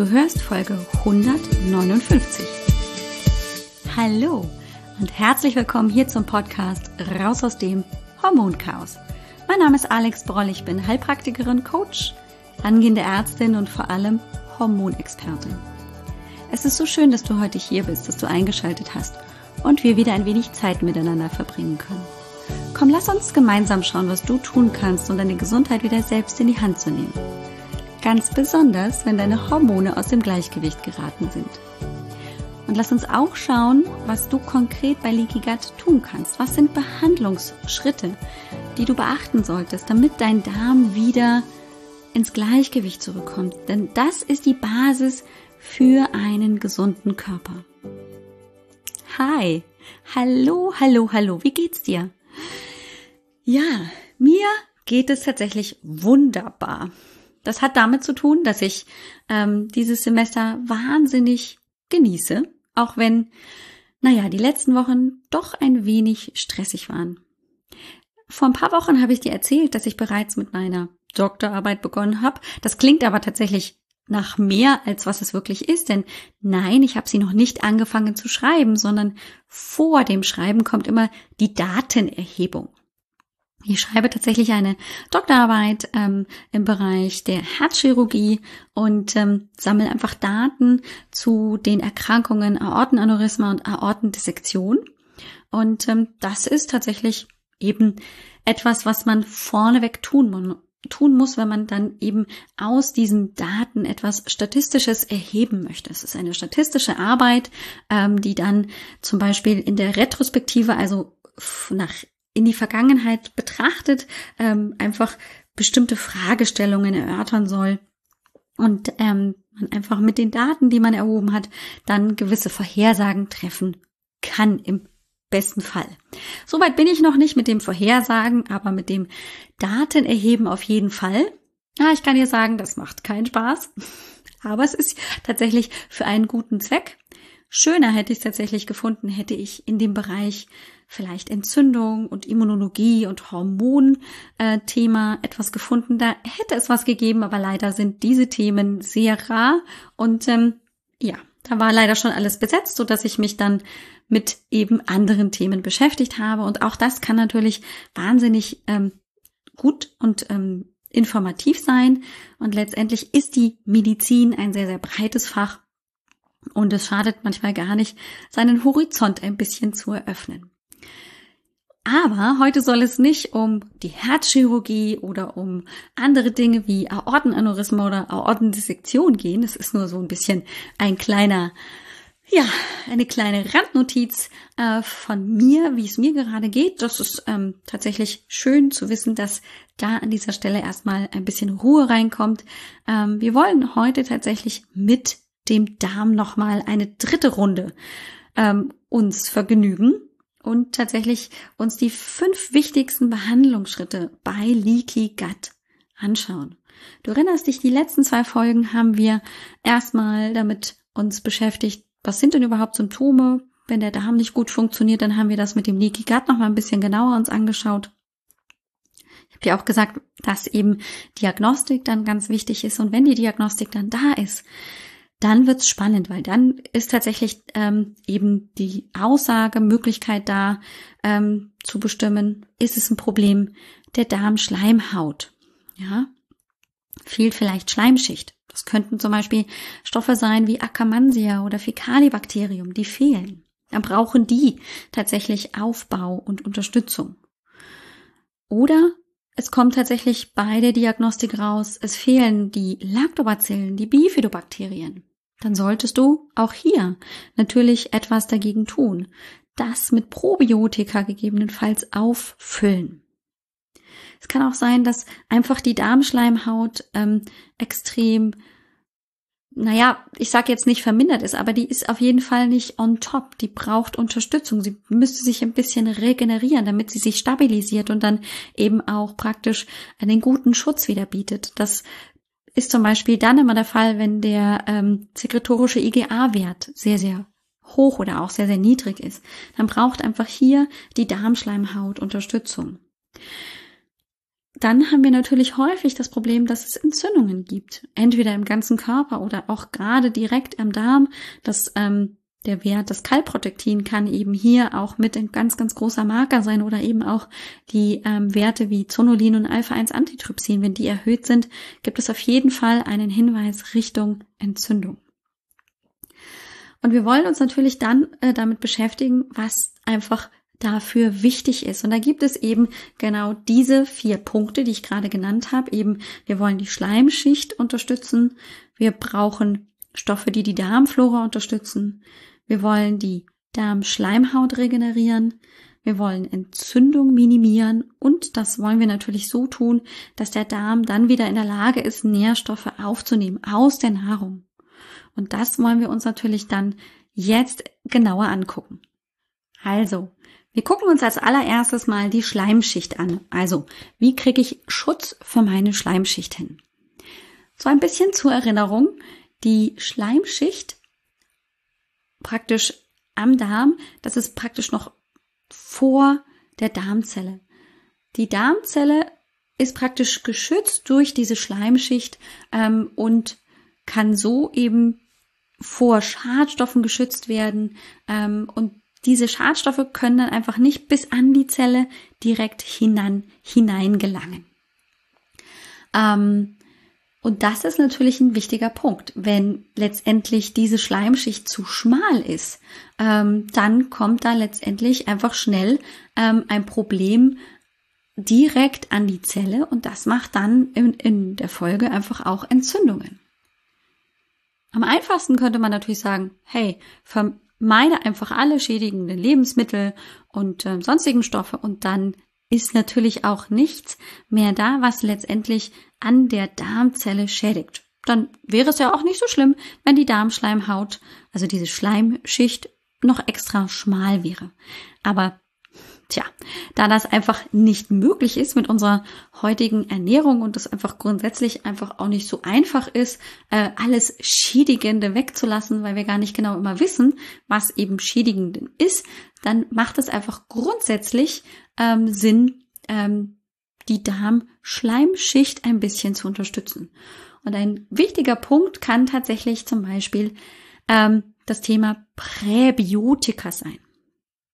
Du hörst Folge 159. Hallo und herzlich willkommen hier zum Podcast Raus aus dem Hormonchaos. Mein Name ist Alex Broll, ich bin Heilpraktikerin, Coach, angehende Ärztin und vor allem Hormonexpertin. Es ist so schön, dass du heute hier bist, dass du eingeschaltet hast und wir wieder ein wenig Zeit miteinander verbringen können. Komm, lass uns gemeinsam schauen, was du tun kannst, um deine Gesundheit wieder selbst in die Hand zu nehmen. Ganz besonders, wenn deine Hormone aus dem Gleichgewicht geraten sind. Und lass uns auch schauen, was du konkret bei Leaky Gut tun kannst. Was sind Behandlungsschritte, die du beachten solltest, damit dein Darm wieder ins Gleichgewicht zurückkommt. Denn das ist die Basis für einen gesunden Körper. Hi, hallo, hallo, hallo, wie geht's dir? Ja, mir geht es tatsächlich wunderbar. Das hat damit zu tun, dass ich ähm, dieses Semester wahnsinnig genieße, auch wenn, naja, die letzten Wochen doch ein wenig stressig waren. Vor ein paar Wochen habe ich dir erzählt, dass ich bereits mit meiner Doktorarbeit begonnen habe. Das klingt aber tatsächlich nach mehr, als was es wirklich ist. Denn nein, ich habe sie noch nicht angefangen zu schreiben, sondern vor dem Schreiben kommt immer die Datenerhebung. Ich schreibe tatsächlich eine Doktorarbeit ähm, im Bereich der Herzchirurgie und ähm, sammle einfach Daten zu den Erkrankungen Aortenaneurysma und Aortendissektion. Und ähm, das ist tatsächlich eben etwas, was man vorneweg tun, tun muss, wenn man dann eben aus diesen Daten etwas Statistisches erheben möchte. Es ist eine statistische Arbeit, ähm, die dann zum Beispiel in der Retrospektive, also nach in die Vergangenheit betrachtet, ähm, einfach bestimmte Fragestellungen erörtern soll und ähm, man einfach mit den Daten, die man erhoben hat, dann gewisse Vorhersagen treffen kann im besten Fall. Soweit bin ich noch nicht mit dem Vorhersagen, aber mit dem Datenerheben auf jeden Fall. Ja, ich kann dir sagen, das macht keinen Spaß, aber es ist tatsächlich für einen guten Zweck. Schöner hätte ich es tatsächlich gefunden, hätte ich in dem Bereich vielleicht Entzündung und Immunologie und Hormonthema äh, etwas gefunden. Da hätte es was gegeben, aber leider sind diese Themen sehr rar und ähm, ja, da war leider schon alles besetzt, so dass ich mich dann mit eben anderen Themen beschäftigt habe. Und auch das kann natürlich wahnsinnig ähm, gut und ähm, informativ sein. Und letztendlich ist die Medizin ein sehr, sehr breites Fach. Und es schadet manchmal gar nicht, seinen Horizont ein bisschen zu eröffnen. Aber heute soll es nicht um die Herzchirurgie oder um andere Dinge wie Aortenaneurysma oder Aortendissektion gehen. Das ist nur so ein bisschen ein kleiner, ja, eine kleine Randnotiz äh, von mir, wie es mir gerade geht. Das ist ähm, tatsächlich schön zu wissen, dass da an dieser Stelle erstmal ein bisschen Ruhe reinkommt. Ähm, wir wollen heute tatsächlich mit dem Darm nochmal eine dritte Runde ähm, uns vergnügen und tatsächlich uns die fünf wichtigsten Behandlungsschritte bei Leaky Gut anschauen. Du erinnerst dich, die letzten zwei Folgen haben wir erstmal damit uns beschäftigt, was sind denn überhaupt Symptome? Wenn der Darm nicht gut funktioniert, dann haben wir das mit dem Leaky Gut nochmal ein bisschen genauer uns angeschaut. Ich habe ja auch gesagt, dass eben Diagnostik dann ganz wichtig ist und wenn die Diagnostik dann da ist, dann wird's spannend, weil dann ist tatsächlich ähm, eben die Aussagemöglichkeit da ähm, zu bestimmen, ist es ein Problem der Darmschleimhaut. Ja, fehlt vielleicht Schleimschicht. Das könnten zum Beispiel Stoffe sein wie Akkermansia oder Fecalibacterium, die fehlen. Dann brauchen die tatsächlich Aufbau und Unterstützung. Oder es kommt tatsächlich bei der Diagnostik raus, es fehlen die Lactobacillen, die Bifidobakterien dann solltest du auch hier natürlich etwas dagegen tun. Das mit Probiotika gegebenenfalls auffüllen. Es kann auch sein, dass einfach die Darmschleimhaut ähm, extrem, naja, ich sage jetzt nicht vermindert ist, aber die ist auf jeden Fall nicht on top. Die braucht Unterstützung. Sie müsste sich ein bisschen regenerieren, damit sie sich stabilisiert und dann eben auch praktisch einen guten Schutz wieder bietet. Das ist zum Beispiel dann immer der Fall, wenn der ähm, sekretorische IgA-Wert sehr, sehr hoch oder auch sehr, sehr niedrig ist. Dann braucht einfach hier die Darmschleimhaut Unterstützung. dann haben wir natürlich häufig das Problem, dass es Entzündungen gibt. Entweder im ganzen Körper oder auch gerade direkt am Darm. Das, ähm, der Wert des Kalprotektin kann eben hier auch mit ein ganz, ganz großer Marker sein oder eben auch die ähm, Werte wie Zonulin und Alpha-1-Antitrypsin. Wenn die erhöht sind, gibt es auf jeden Fall einen Hinweis Richtung Entzündung. Und wir wollen uns natürlich dann äh, damit beschäftigen, was einfach dafür wichtig ist. Und da gibt es eben genau diese vier Punkte, die ich gerade genannt habe. Eben, wir wollen die Schleimschicht unterstützen. Wir brauchen Stoffe, die die Darmflora unterstützen. Wir wollen die Darmschleimhaut regenerieren. Wir wollen Entzündung minimieren und das wollen wir natürlich so tun, dass der Darm dann wieder in der Lage ist, Nährstoffe aufzunehmen aus der Nahrung. Und das wollen wir uns natürlich dann jetzt genauer angucken. Also, wir gucken uns als allererstes mal die Schleimschicht an. Also, wie kriege ich Schutz für meine Schleimschicht hin? So ein bisschen zur Erinnerung, die Schleimschicht praktisch am Darm, das ist praktisch noch vor der Darmzelle. Die Darmzelle ist praktisch geschützt durch diese Schleimschicht ähm, und kann so eben vor Schadstoffen geschützt werden ähm, und diese Schadstoffe können dann einfach nicht bis an die Zelle direkt hinein, hinein gelangen. Ähm, und das ist natürlich ein wichtiger Punkt. Wenn letztendlich diese Schleimschicht zu schmal ist, ähm, dann kommt da letztendlich einfach schnell ähm, ein Problem direkt an die Zelle und das macht dann in, in der Folge einfach auch Entzündungen. Am einfachsten könnte man natürlich sagen, hey, meine einfach alle schädigenden Lebensmittel und äh, sonstigen Stoffe und dann ist natürlich auch nichts mehr da, was letztendlich an der Darmzelle schädigt. Dann wäre es ja auch nicht so schlimm, wenn die Darmschleimhaut, also diese Schleimschicht, noch extra schmal wäre. Aber Tja, da das einfach nicht möglich ist mit unserer heutigen Ernährung und das einfach grundsätzlich einfach auch nicht so einfach ist, äh, alles Schädigende wegzulassen, weil wir gar nicht genau immer wissen, was eben Schädigend ist, dann macht es einfach grundsätzlich ähm, Sinn, ähm, die Darmschleimschicht ein bisschen zu unterstützen. Und ein wichtiger Punkt kann tatsächlich zum Beispiel ähm, das Thema Präbiotika sein.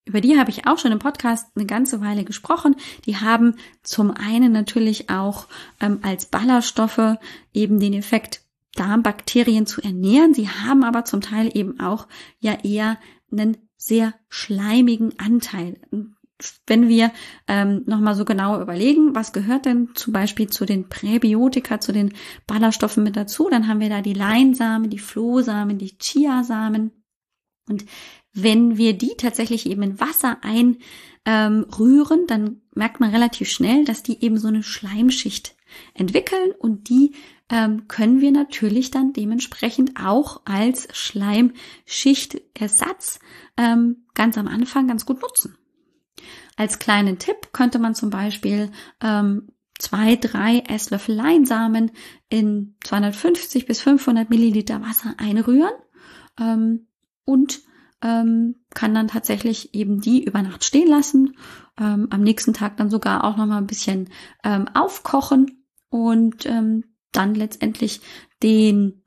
Über die habe ich auch schon im Podcast eine ganze Weile gesprochen. Die haben zum einen natürlich auch ähm, als Ballaststoffe eben den Effekt, Darmbakterien zu ernähren. Sie haben aber zum Teil eben auch ja eher einen sehr schleimigen Anteil. Wenn wir ähm, nochmal so genauer überlegen, was gehört denn zum Beispiel zu den Präbiotika, zu den Ballaststoffen mit dazu, dann haben wir da die Leinsamen, die Flohsamen, die Chiasamen. Und wenn wir die tatsächlich eben in Wasser einrühren, ähm, dann merkt man relativ schnell, dass die eben so eine Schleimschicht entwickeln und die ähm, können wir natürlich dann dementsprechend auch als Schleimschichtersatz ähm, ganz am Anfang ganz gut nutzen. Als kleinen Tipp könnte man zum Beispiel ähm, zwei, drei Esslöffel Leinsamen in 250 bis 500 Milliliter Wasser einrühren ähm, und ähm, kann dann tatsächlich eben die über Nacht stehen lassen, ähm, am nächsten Tag dann sogar auch noch mal ein bisschen ähm, aufkochen und ähm, dann letztendlich den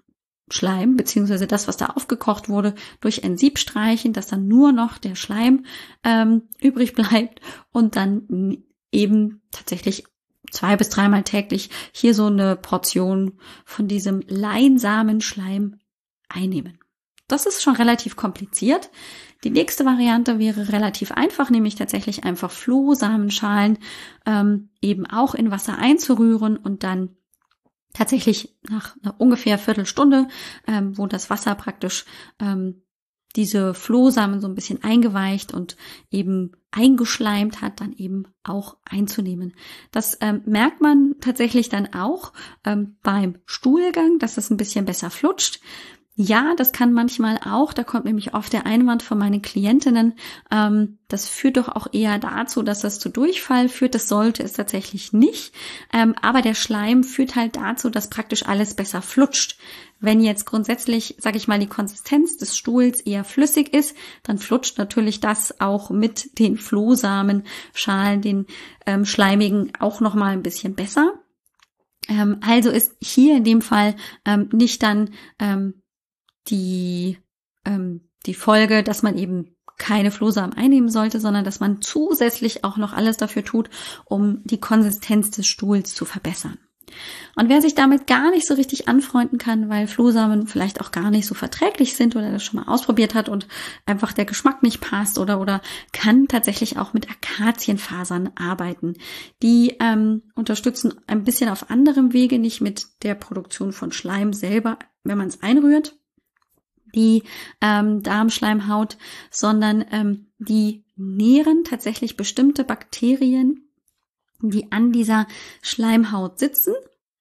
Schleim beziehungsweise das, was da aufgekocht wurde, durch ein Sieb streichen, dass dann nur noch der Schleim ähm, übrig bleibt und dann eben tatsächlich zwei bis dreimal täglich hier so eine Portion von diesem leinsamen Schleim einnehmen. Das ist schon relativ kompliziert. Die nächste Variante wäre relativ einfach, nämlich tatsächlich einfach Flohsamenschalen ähm, eben auch in Wasser einzurühren und dann tatsächlich nach einer ungefähr Viertelstunde, ähm, wo das Wasser praktisch ähm, diese Flohsamen so ein bisschen eingeweicht und eben eingeschleimt hat, dann eben auch einzunehmen. Das ähm, merkt man tatsächlich dann auch ähm, beim Stuhlgang, dass es ein bisschen besser flutscht. Ja, das kann manchmal auch, da kommt nämlich oft der Einwand von meinen Klientinnen, ähm, das führt doch auch eher dazu, dass das zu Durchfall führt. Das sollte es tatsächlich nicht. Ähm, aber der Schleim führt halt dazu, dass praktisch alles besser flutscht. Wenn jetzt grundsätzlich, sage ich mal, die Konsistenz des Stuhls eher flüssig ist, dann flutscht natürlich das auch mit den Flohsamenschalen, den ähm, schleimigen, auch noch mal ein bisschen besser. Ähm, also ist hier in dem Fall ähm, nicht dann ähm, die, ähm, die Folge, dass man eben keine Flohsamen einnehmen sollte, sondern dass man zusätzlich auch noch alles dafür tut, um die Konsistenz des Stuhls zu verbessern. Und wer sich damit gar nicht so richtig anfreunden kann, weil Flohsamen vielleicht auch gar nicht so verträglich sind oder das schon mal ausprobiert hat und einfach der Geschmack nicht passt oder oder kann tatsächlich auch mit Akazienfasern arbeiten. Die ähm, unterstützen ein bisschen auf anderem Wege, nicht mit der Produktion von Schleim selber, wenn man es einrührt, die ähm, Darmschleimhaut, sondern ähm, die nähren tatsächlich bestimmte Bakterien, die an dieser Schleimhaut sitzen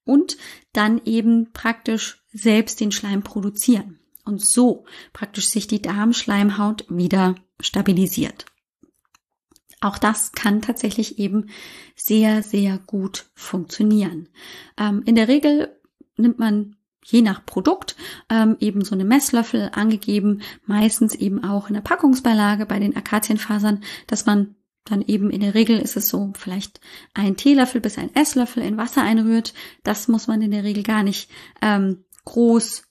und dann eben praktisch selbst den Schleim produzieren und so praktisch sich die Darmschleimhaut wieder stabilisiert. Auch das kann tatsächlich eben sehr, sehr gut funktionieren. Ähm, in der Regel nimmt man je nach Produkt ähm, eben so eine Messlöffel angegeben, meistens eben auch in der Packungsbeilage bei den Akazienfasern, dass man dann eben in der Regel ist es so, vielleicht ein Teelöffel bis ein Esslöffel in Wasser einrührt. Das muss man in der Regel gar nicht ähm, groß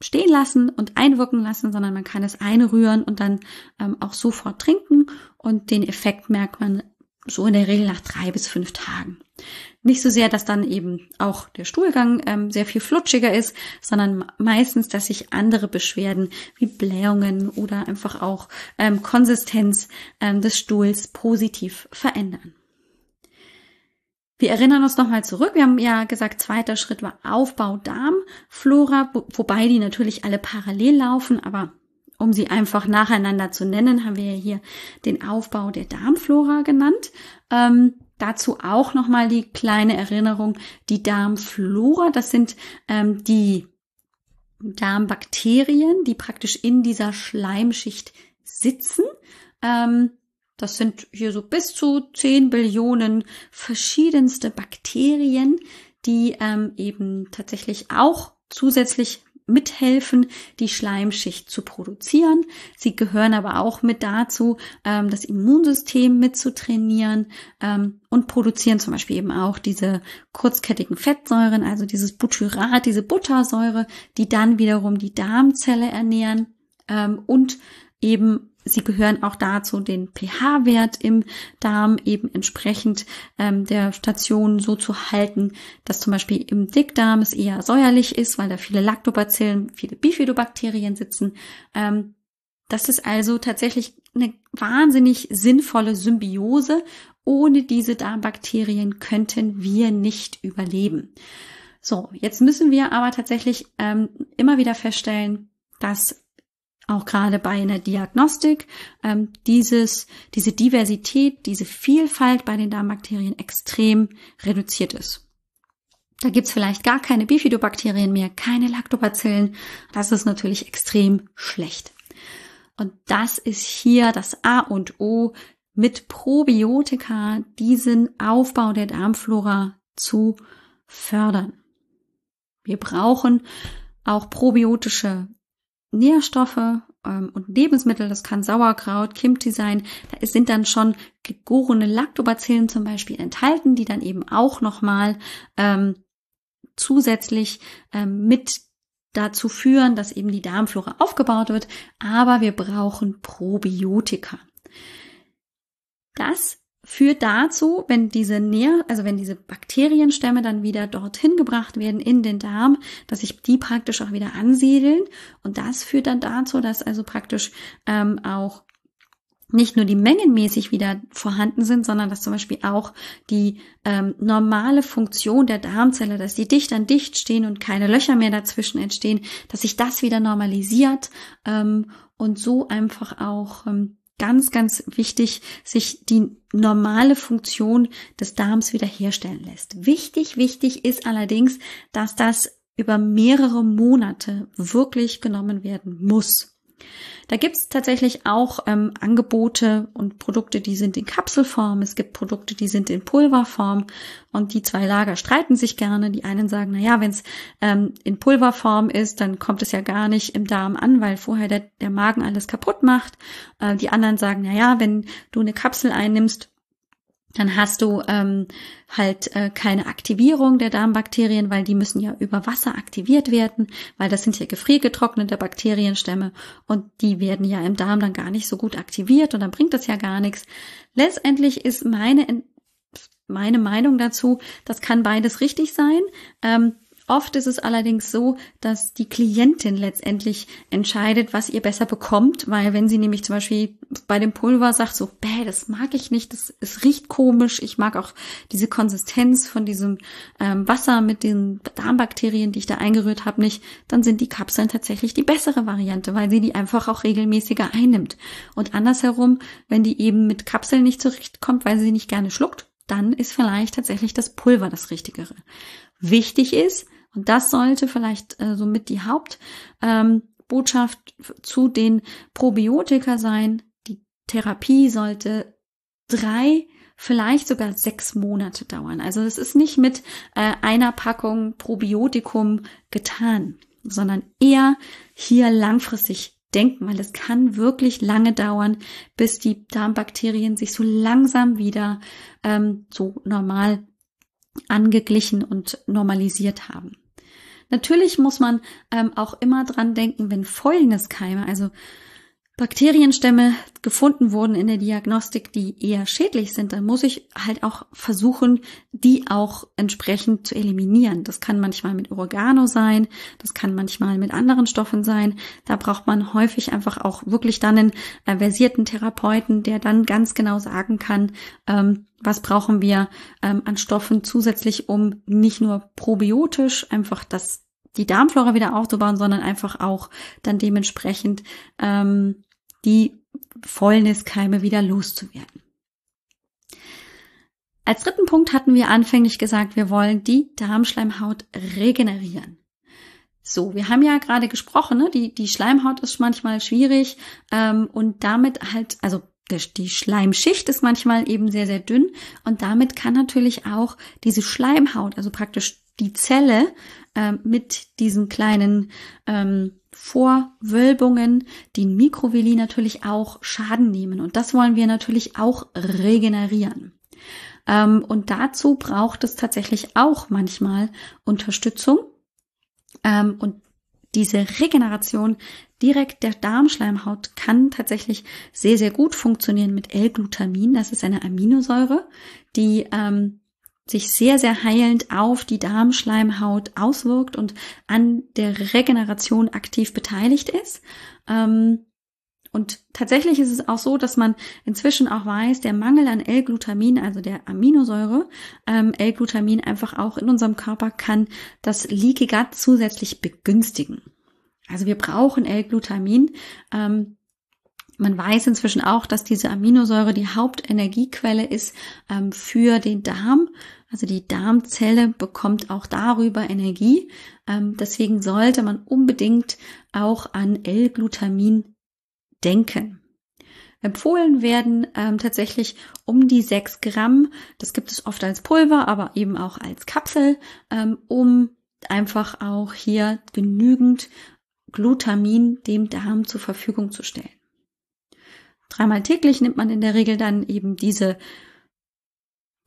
stehen lassen und einwirken lassen, sondern man kann es einrühren und dann ähm, auch sofort trinken und den Effekt merkt man so in der Regel nach drei bis fünf Tagen. Nicht so sehr, dass dann eben auch der Stuhlgang ähm, sehr viel flutschiger ist, sondern meistens, dass sich andere Beschwerden wie Blähungen oder einfach auch ähm, Konsistenz ähm, des Stuhls positiv verändern. Wir erinnern uns nochmal zurück. Wir haben ja gesagt, zweiter Schritt war Aufbau Darmflora, wobei die natürlich alle parallel laufen, aber um sie einfach nacheinander zu nennen, haben wir hier den Aufbau der Darmflora genannt. Ähm, dazu auch nochmal die kleine Erinnerung, die Darmflora, das sind ähm, die Darmbakterien, die praktisch in dieser Schleimschicht sitzen. Ähm, das sind hier so bis zu 10 Billionen verschiedenste Bakterien, die ähm, eben tatsächlich auch zusätzlich mithelfen, die Schleimschicht zu produzieren. Sie gehören aber auch mit dazu, ähm, das Immunsystem mitzutrainieren ähm, und produzieren zum Beispiel eben auch diese kurzkettigen Fettsäuren, also dieses Butyrat, diese Buttersäure, die dann wiederum die Darmzelle ernähren ähm, und eben Sie gehören auch dazu, den pH-Wert im Darm eben entsprechend ähm, der Station so zu halten, dass zum Beispiel im Dickdarm es eher säuerlich ist, weil da viele Lactobacillen, viele Bifidobakterien sitzen. Ähm, das ist also tatsächlich eine wahnsinnig sinnvolle Symbiose. Ohne diese Darmbakterien könnten wir nicht überleben. So, jetzt müssen wir aber tatsächlich ähm, immer wieder feststellen, dass auch gerade bei einer Diagnostik, ähm, dieses, diese Diversität, diese Vielfalt bei den Darmbakterien extrem reduziert ist. Da gibt's vielleicht gar keine Bifidobakterien mehr, keine Lactobacillen. Das ist natürlich extrem schlecht. Und das ist hier das A und O, mit Probiotika diesen Aufbau der Darmflora zu fördern. Wir brauchen auch probiotische Nährstoffe ähm, und Lebensmittel, das kann Sauerkraut, Kimchi sein, da sind dann schon gegorene Lactobacillen zum Beispiel enthalten, die dann eben auch nochmal ähm, zusätzlich ähm, mit dazu führen, dass eben die Darmflora aufgebaut wird, aber wir brauchen Probiotika. Das führt dazu, wenn diese Nähr, also wenn diese Bakterienstämme dann wieder dorthin gebracht werden in den Darm, dass sich die praktisch auch wieder ansiedeln. Und das führt dann dazu, dass also praktisch ähm, auch nicht nur die mengenmäßig wieder vorhanden sind, sondern dass zum Beispiel auch die ähm, normale Funktion der Darmzelle, dass die dicht an dicht stehen und keine Löcher mehr dazwischen entstehen, dass sich das wieder normalisiert ähm, und so einfach auch ähm, ganz, ganz wichtig, sich die normale Funktion des Darms wiederherstellen lässt. Wichtig, wichtig ist allerdings, dass das über mehrere Monate wirklich genommen werden muss. Da gibt's tatsächlich auch ähm, Angebote und Produkte, die sind in Kapselform. Es gibt Produkte, die sind in Pulverform. Und die zwei Lager streiten sich gerne. Die einen sagen, na ja, wenn es ähm, in Pulverform ist, dann kommt es ja gar nicht im Darm an, weil vorher der, der Magen alles kaputt macht. Äh, die anderen sagen, na ja, wenn du eine Kapsel einnimmst, dann hast du ähm, halt äh, keine Aktivierung der Darmbakterien, weil die müssen ja über Wasser aktiviert werden, weil das sind ja gefriergetrocknete Bakterienstämme und die werden ja im Darm dann gar nicht so gut aktiviert und dann bringt das ja gar nichts. Letztendlich ist meine meine Meinung dazu, das kann beides richtig sein. Ähm, Oft ist es allerdings so, dass die Klientin letztendlich entscheidet, was ihr besser bekommt, weil wenn sie nämlich zum Beispiel bei dem Pulver sagt, so, bäh, das mag ich nicht, das, es riecht komisch, ich mag auch diese Konsistenz von diesem ähm, Wasser mit den Darmbakterien, die ich da eingerührt habe, nicht, dann sind die Kapseln tatsächlich die bessere Variante, weil sie die einfach auch regelmäßiger einnimmt. Und andersherum, wenn die eben mit Kapseln nicht zurechtkommt, weil sie nicht gerne schluckt, dann ist vielleicht tatsächlich das Pulver das Richtigere. Wichtig ist, und das sollte vielleicht äh, somit die Hauptbotschaft ähm, zu den Probiotika sein. Die Therapie sollte drei, vielleicht sogar sechs Monate dauern. Also es ist nicht mit äh, einer Packung Probiotikum getan, sondern eher hier langfristig denken, weil es kann wirklich lange dauern, bis die Darmbakterien sich so langsam wieder ähm, so normal angeglichen und normalisiert haben. Natürlich muss man ähm, auch immer dran denken, wenn Fäulniskeime, also Bakterienstämme gefunden wurden in der Diagnostik, die eher schädlich sind, dann muss ich halt auch versuchen, die auch entsprechend zu eliminieren. Das kann manchmal mit Oregano sein, das kann manchmal mit anderen Stoffen sein. Da braucht man häufig einfach auch wirklich dann einen versierten Therapeuten, der dann ganz genau sagen kann, ähm, was brauchen wir ähm, an Stoffen zusätzlich, um nicht nur probiotisch einfach das die Darmflora wieder aufzubauen, sondern einfach auch dann dementsprechend ähm, die Fäulniskeime wieder loszuwerden. Als dritten Punkt hatten wir anfänglich gesagt, wir wollen die Darmschleimhaut regenerieren. So, wir haben ja gerade gesprochen, ne? die, die Schleimhaut ist manchmal schwierig ähm, und damit halt, also die Schleimschicht ist manchmal eben sehr, sehr dünn und damit kann natürlich auch diese Schleimhaut, also praktisch die Zelle äh, mit diesen kleinen ähm, Vorwölbungen, die Mikrovilli natürlich auch Schaden nehmen. Und das wollen wir natürlich auch regenerieren. Ähm, und dazu braucht es tatsächlich auch manchmal Unterstützung. Ähm, und diese Regeneration direkt der Darmschleimhaut kann tatsächlich sehr, sehr gut funktionieren mit L-Glutamin. Das ist eine Aminosäure, die ähm, sich sehr, sehr heilend auf die Darmschleimhaut auswirkt und an der Regeneration aktiv beteiligt ist. Ähm, und tatsächlich ist es auch so, dass man inzwischen auch weiß, der Mangel an L-Glutamin, also der Aminosäure, ähm, L-Glutamin einfach auch in unserem Körper kann das Leaky Gut zusätzlich begünstigen. Also wir brauchen L-Glutamin. Ähm, man weiß inzwischen auch, dass diese Aminosäure die Hauptenergiequelle ist ähm, für den Darm. Also die Darmzelle bekommt auch darüber Energie. Ähm, deswegen sollte man unbedingt auch an L-Glutamin denken. Empfohlen werden ähm, tatsächlich um die sechs Gramm. Das gibt es oft als Pulver, aber eben auch als Kapsel, ähm, um einfach auch hier genügend Glutamin dem Darm zur Verfügung zu stellen. Dreimal täglich nimmt man in der Regel dann eben diese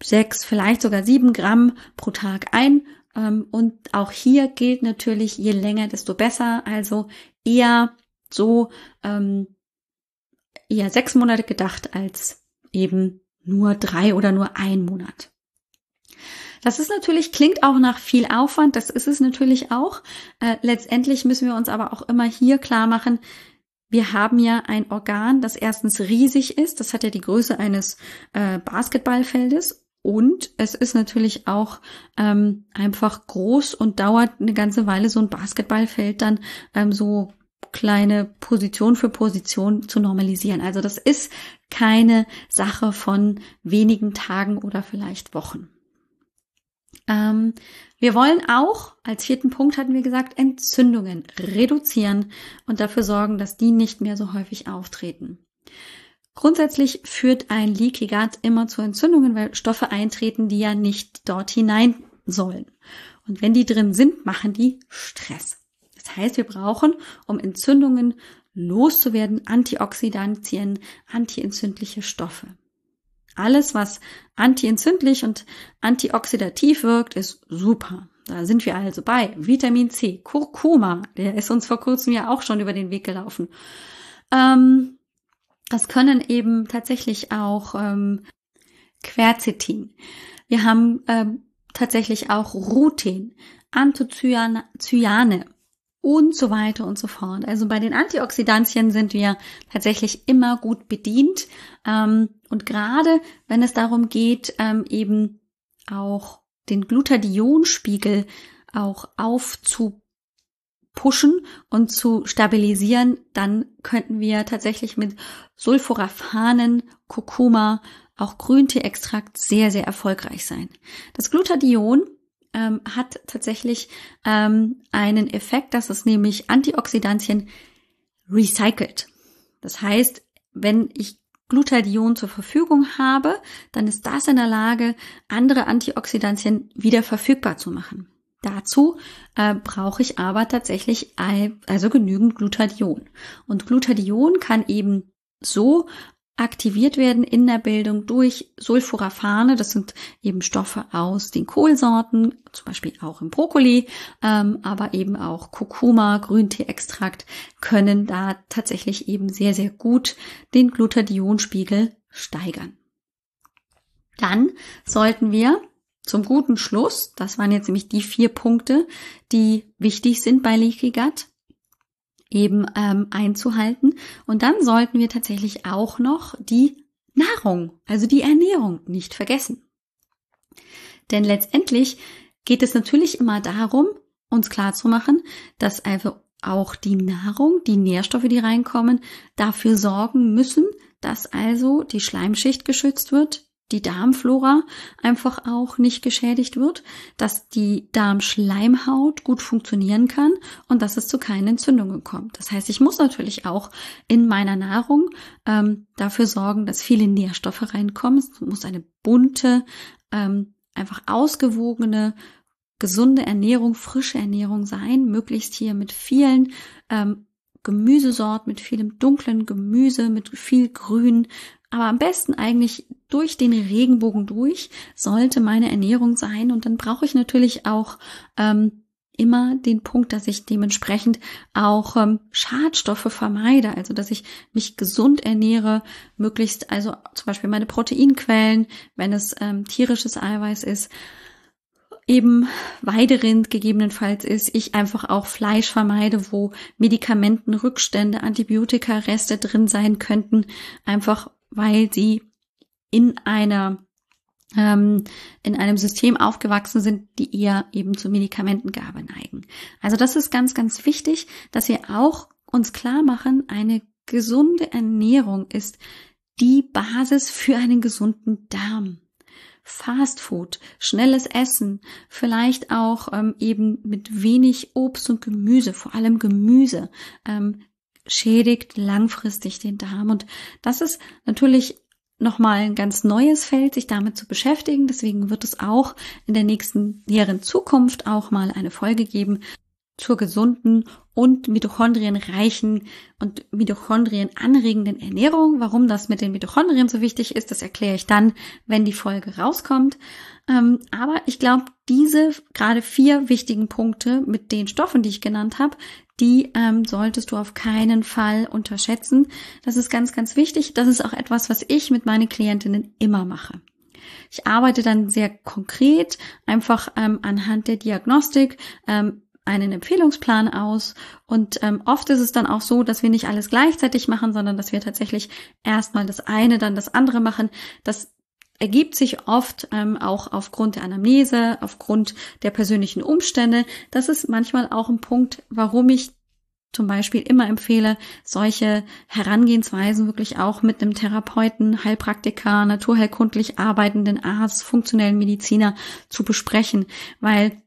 sechs, vielleicht sogar sieben Gramm pro Tag ein. Ähm, und auch hier gilt natürlich, je länger, desto besser. Also eher so ähm, eher sechs Monate gedacht als eben nur drei oder nur ein Monat. Das ist natürlich, klingt auch nach viel Aufwand, das ist es natürlich auch. Äh, letztendlich müssen wir uns aber auch immer hier klar machen, wir haben ja ein Organ, das erstens riesig ist, das hat ja die Größe eines äh, Basketballfeldes und es ist natürlich auch ähm, einfach groß und dauert eine ganze Weile, so ein Basketballfeld dann ähm, so kleine Position für Position zu normalisieren. Also das ist keine Sache von wenigen Tagen oder vielleicht Wochen. Ähm, Wir wollen auch, als vierten Punkt hatten wir gesagt, Entzündungen reduzieren und dafür sorgen, dass die nicht mehr so häufig auftreten. Grundsätzlich führt ein Leaky Gut immer zu Entzündungen, weil Stoffe eintreten, die ja nicht dort hinein sollen. Und wenn die drin sind, machen die Stress. Das heißt, wir brauchen, um Entzündungen loszuwerden, Antioxidantien, antientzündliche Stoffe. Alles, was antientzündlich und antioxidativ wirkt, ist super. Da sind wir also bei. Vitamin C, Kurkuma, der ist uns vor kurzem ja auch schon über den Weg gelaufen. Ähm, das können eben tatsächlich auch ähm, Quercetin. Wir haben ähm, tatsächlich auch Rutin, Anthocyane und so weiter und so fort. Also bei den Antioxidantien sind wir tatsächlich immer gut bedient. Ähm, und gerade wenn es darum geht, ähm, eben auch den Glutathionspiegel auch aufzupushen und zu stabilisieren, dann könnten wir tatsächlich mit Sulforaphanen, Kurkuma, auch Grünteeextrakt sehr, sehr erfolgreich sein. Das Glutathion ähm, hat tatsächlich ähm, einen Effekt, dass es nämlich Antioxidantien recycelt. Das heißt, wenn ich Glutathion zur Verfügung habe, dann ist das in der Lage, andere Antioxidantien wieder verfügbar zu machen. Dazu äh, brauche ich aber tatsächlich also genügend Glutathion. Und Glutathion kann eben so aktiviert werden in der Bildung durch Sulforaphane. Das sind eben Stoffe aus den Kohlsorten, zum Beispiel auch im Brokkoli, ähm, aber eben auch Kurkuma, Grünteeextrakt können da tatsächlich eben sehr, sehr gut den Glutathionspiegel steigern. Dann sollten wir zum guten Schluss, das waren jetzt nämlich die vier Punkte, die wichtig sind bei Leaky Gut, eben ähm, einzuhalten. Und dann sollten wir tatsächlich auch noch die Nahrung, also die Ernährung nicht vergessen. Denn letztendlich geht es natürlich immer darum, uns klarzumachen, dass einfach auch die Nahrung, die Nährstoffe, die reinkommen, dafür sorgen müssen, dass also die Schleimschicht geschützt wird, die Darmflora einfach auch nicht geschädigt wird, dass die Darmschleimhaut gut funktionieren kann und dass es zu keinen Entzündungen kommt. Das heißt, ich muss natürlich auch in meiner Nahrung ähm, dafür sorgen, dass viele Nährstoffe reinkommen. Es muss eine bunte, ähm, einfach ausgewogene, gesunde Ernährung, frische Ernährung sein, möglichst hier mit vielen ähm, Gemüsesorten, mit vielem dunklen Gemüse, mit viel Grün, aber am besten eigentlich durch den Regenbogen durch sollte meine Ernährung sein. Und dann brauche ich natürlich auch ähm, immer den Punkt, dass ich dementsprechend auch ähm, Schadstoffe vermeide, also dass ich mich gesund ernähre, möglichst also zum Beispiel meine Proteinquellen, wenn es ähm, tierisches Eiweiß ist, eben Weiderind gegebenenfalls ist, ich einfach auch Fleisch vermeide, wo Medikamentenrückstände, Antibiotika-Reste drin sein könnten, einfach weil sie in einer ähm, in einem System aufgewachsen sind, die eher eben zur Medikamentengabe neigen. Also das ist ganz, ganz wichtig, dass wir auch uns klar machen, eine gesunde Ernährung ist die Basis für einen gesunden Darm. Fast Food, schnelles Essen, vielleicht auch ähm, eben mit wenig Obst und Gemüse, vor allem Gemüse, ähm, schädigt langfristig den Darm. Und das ist natürlich nochmal ein ganz neues Feld, sich damit zu beschäftigen. Deswegen wird es auch in der nächsten näheren Zukunft auch mal eine Folge geben zur gesunden und mitochondrienreichen und Mitochondrien anregenden Ernährung. Warum das mit den Mitochondrien so wichtig ist, das erkläre ich dann, wenn die Folge rauskommt. Ähm, aber ich glaube, diese gerade vier wichtigen Punkte mit den Stoffen, die ich genannt habe, die ähm, solltest du auf keinen Fall unterschätzen. Das ist ganz, ganz wichtig. Das ist auch etwas, was ich mit meinen Klientinnen immer mache. Ich arbeite dann sehr konkret, einfach ähm, anhand der Diagnostik, ähm, einen Empfehlungsplan aus und ähm, oft ist es dann auch so, dass wir nicht alles gleichzeitig machen, sondern dass wir tatsächlich erstmal das eine, dann das andere machen. Das ergibt sich oft ähm, auch aufgrund der Anamnese, aufgrund der persönlichen Umstände. Das ist manchmal auch ein Punkt, warum ich zum Beispiel immer empfehle, solche Herangehensweisen wirklich auch mit einem Therapeuten, Heilpraktiker, naturheilkundlich arbeitenden Arzt, funktionellen Mediziner zu besprechen, weil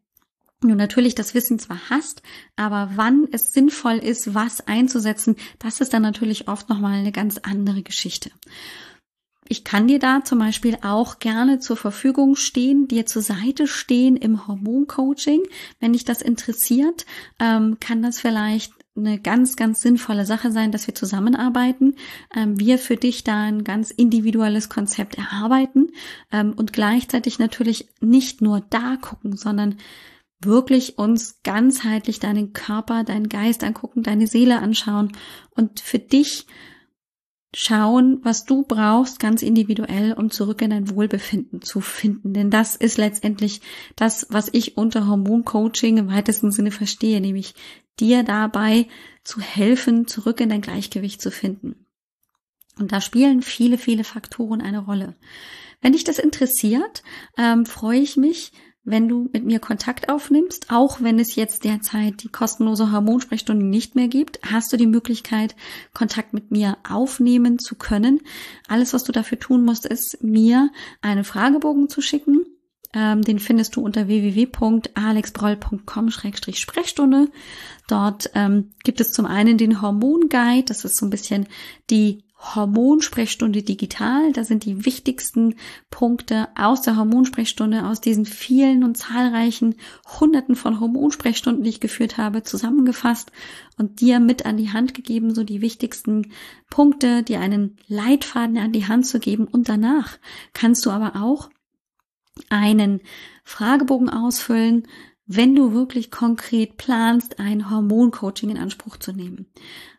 du natürlich das Wissen zwar hast, aber wann es sinnvoll ist, was einzusetzen, das ist dann natürlich oft nochmal eine ganz andere Geschichte. Ich kann dir da zum Beispiel auch gerne zur Verfügung stehen, dir zur Seite stehen im Hormoncoaching. Wenn dich das interessiert, ähm, kann das vielleicht eine ganz, ganz sinnvolle Sache sein, dass wir zusammenarbeiten, ähm, wir für dich da ein ganz individuelles Konzept erarbeiten ähm, und gleichzeitig natürlich nicht nur da gucken, sondern wirklich uns ganzheitlich deinen Körper, deinen Geist angucken, deine Seele anschauen und für dich schauen, was du brauchst, ganz individuell, um zurück in dein Wohlbefinden zu finden. Denn das ist letztendlich das, was ich unter Hormoncoaching im weitesten Sinne verstehe, nämlich dir dabei zu helfen, zurück in dein Gleichgewicht zu finden. Und da spielen viele, viele Faktoren eine Rolle. Wenn dich das interessiert, ähm, freue ich mich, wenn du mit mir Kontakt aufnimmst, auch wenn es jetzt derzeit die kostenlose Hormonsprechstunde nicht mehr gibt, hast du die Möglichkeit, Kontakt mit mir aufnehmen zu können. Alles, was du dafür tun musst, ist, mir einen Fragebogen zu schicken. Ähm, den findest du unter www.alexbroll.com-sprechstunde. Dort ähm, gibt es zum einen den Hormonguide, das ist so ein bisschen die Hormonsprechstunde digital. Da sind die wichtigsten Punkte aus der Hormonsprechstunde, aus diesen vielen und zahlreichen Hunderten von Hormonsprechstunden, die ich geführt habe, zusammengefasst und dir mit an die Hand gegeben, so die wichtigsten Punkte, dir einen Leitfaden an die Hand zu geben. Und danach kannst du aber auch einen Fragebogen ausfüllen, wenn du wirklich konkret planst, ein Hormoncoaching in Anspruch zu nehmen.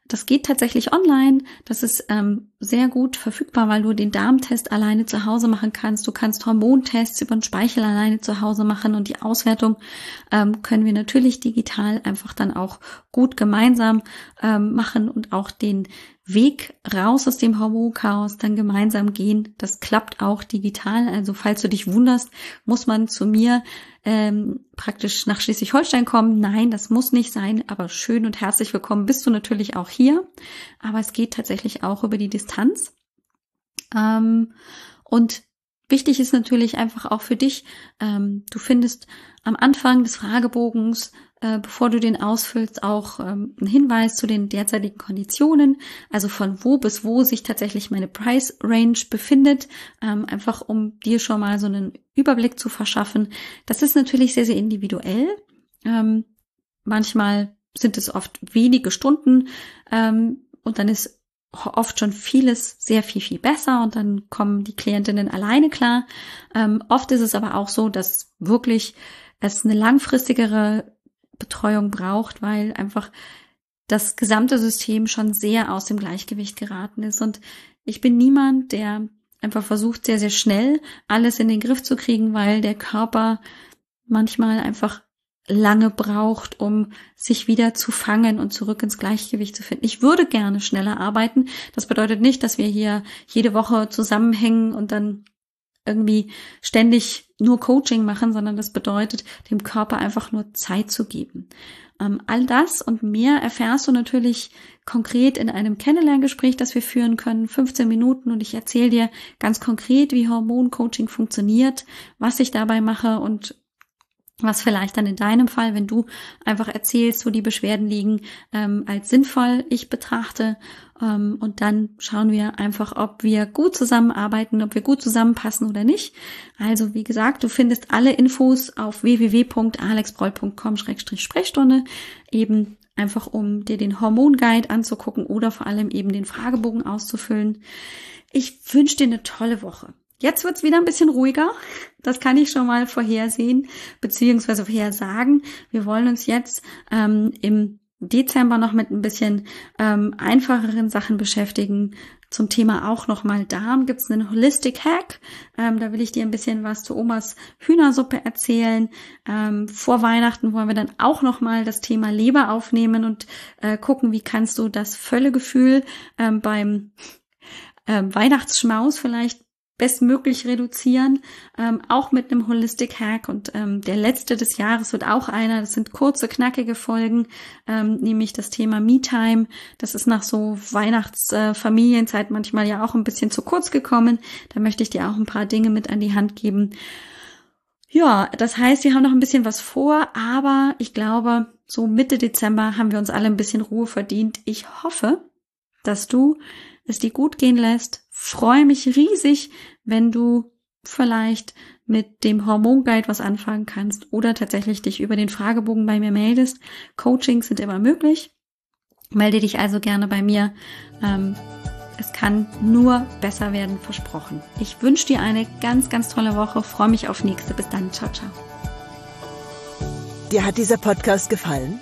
Das geht tatsächlich online. Das ist ähm, sehr gut verfügbar, weil du den Darmtest alleine zu Hause machen kannst. Du kannst Hormontests über den Speichel alleine zu Hause machen und die Auswertung ähm, können wir natürlich digital einfach dann auch gut gemeinsam ähm, machen und auch den Weg raus aus dem Hormonchaos dann gemeinsam gehen. Das klappt auch digital. Also falls du dich wunderst, muss man zu mir ähm, praktisch nach Schleswig-Holstein kommen. Nein, das muss nicht sein, aber schön und herzlich willkommen bist du natürlich auch hier. Aber es geht tatsächlich auch über die Distanz. Ähm, und wichtig ist natürlich einfach auch für dich, ähm, du findest am Anfang des Fragebogens äh, bevor du den ausfüllst, auch ähm, einen Hinweis zu den derzeitigen Konditionen, also von wo bis wo sich tatsächlich meine Price Range befindet, ähm, einfach um dir schon mal so einen Überblick zu verschaffen. Das ist natürlich sehr, sehr individuell. Ähm, manchmal sind es oft wenige Stunden ähm, und dann ist oft schon vieles sehr viel, viel besser und dann kommen die Klientinnen alleine klar. Ähm, oft ist es aber auch so, dass wirklich es eine langfristigere Betreuung braucht, weil einfach das gesamte System schon sehr aus dem Gleichgewicht geraten ist. Und ich bin niemand, der einfach versucht, sehr, sehr schnell alles in den Griff zu kriegen, weil der Körper manchmal einfach lange braucht, um sich wieder zu fangen und zurück ins Gleichgewicht zu finden. Ich würde gerne schneller arbeiten. Das bedeutet nicht, dass wir hier jede Woche zusammenhängen und dann irgendwie ständig nur Coaching machen, sondern das bedeutet, dem Körper einfach nur Zeit zu geben. Ähm, all das und mehr erfährst du natürlich konkret in einem Kennenlerngespräch, das wir führen können, 15 Minuten und ich erzähle dir ganz konkret, wie Hormoncoaching funktioniert, was ich dabei mache und was vielleicht dann in deinem Fall, wenn du einfach erzählst, wo die Beschwerden liegen, ähm, als sinnvoll ich betrachte. Ähm, und dann schauen wir einfach, ob wir gut zusammenarbeiten, ob wir gut zusammenpassen oder nicht. Also wie gesagt, du findest alle Infos auf www.alexbroll.com-sprechstunde eben einfach um dir den Hormonguide anzugucken oder vor allem eben den Fragebogen auszufüllen. Ich wünsche dir eine tolle Woche. Jetzt wird's wieder ein bisschen ruhiger. Das kann ich schon mal vorhersehen, beziehungsweise vorhersagen. Wir wollen uns jetzt ähm, im Dezember noch mit ein bisschen ähm, einfacheren Sachen beschäftigen. Zum Thema auch nochmal Darm gibt's einen Holistic Hack. Ähm, da will ich dir ein bisschen was zu Omas Hühnersuppe erzählen. Ähm, vor Weihnachten wollen wir dann auch nochmal das Thema Leber aufnehmen und äh, gucken, wie kannst du das Völlegefühl ähm, beim ähm, Weihnachtsschmaus vielleicht bestmöglich reduzieren, ähm, auch mit einem Holistic Hack. Und ähm, der letzte des Jahres wird auch einer. Das sind kurze, knackige Folgen, ähm, nämlich das Thema Me-Time. Das ist nach so Weihnachtsfamilienzeit äh, manchmal ja auch ein bisschen zu kurz gekommen. Da möchte ich dir auch ein paar Dinge mit an die Hand geben. Ja, das heißt, wir haben noch ein bisschen was vor, aber ich glaube, so Mitte Dezember haben wir uns alle ein bisschen Ruhe verdient. Ich hoffe, dass du es dir gut gehen lässt. Freue mich riesig, wenn du vielleicht mit dem Hormonguide was anfangen kannst oder tatsächlich dich über den Fragebogen bei mir meldest. Coachings sind immer möglich. Melde dich also gerne bei mir. Ähm, es kann nur besser werden, versprochen. Ich wünsche dir eine ganz, ganz tolle Woche. Freue mich auf nächste. Bis dann. Ciao, ciao. Dir hat dieser Podcast gefallen?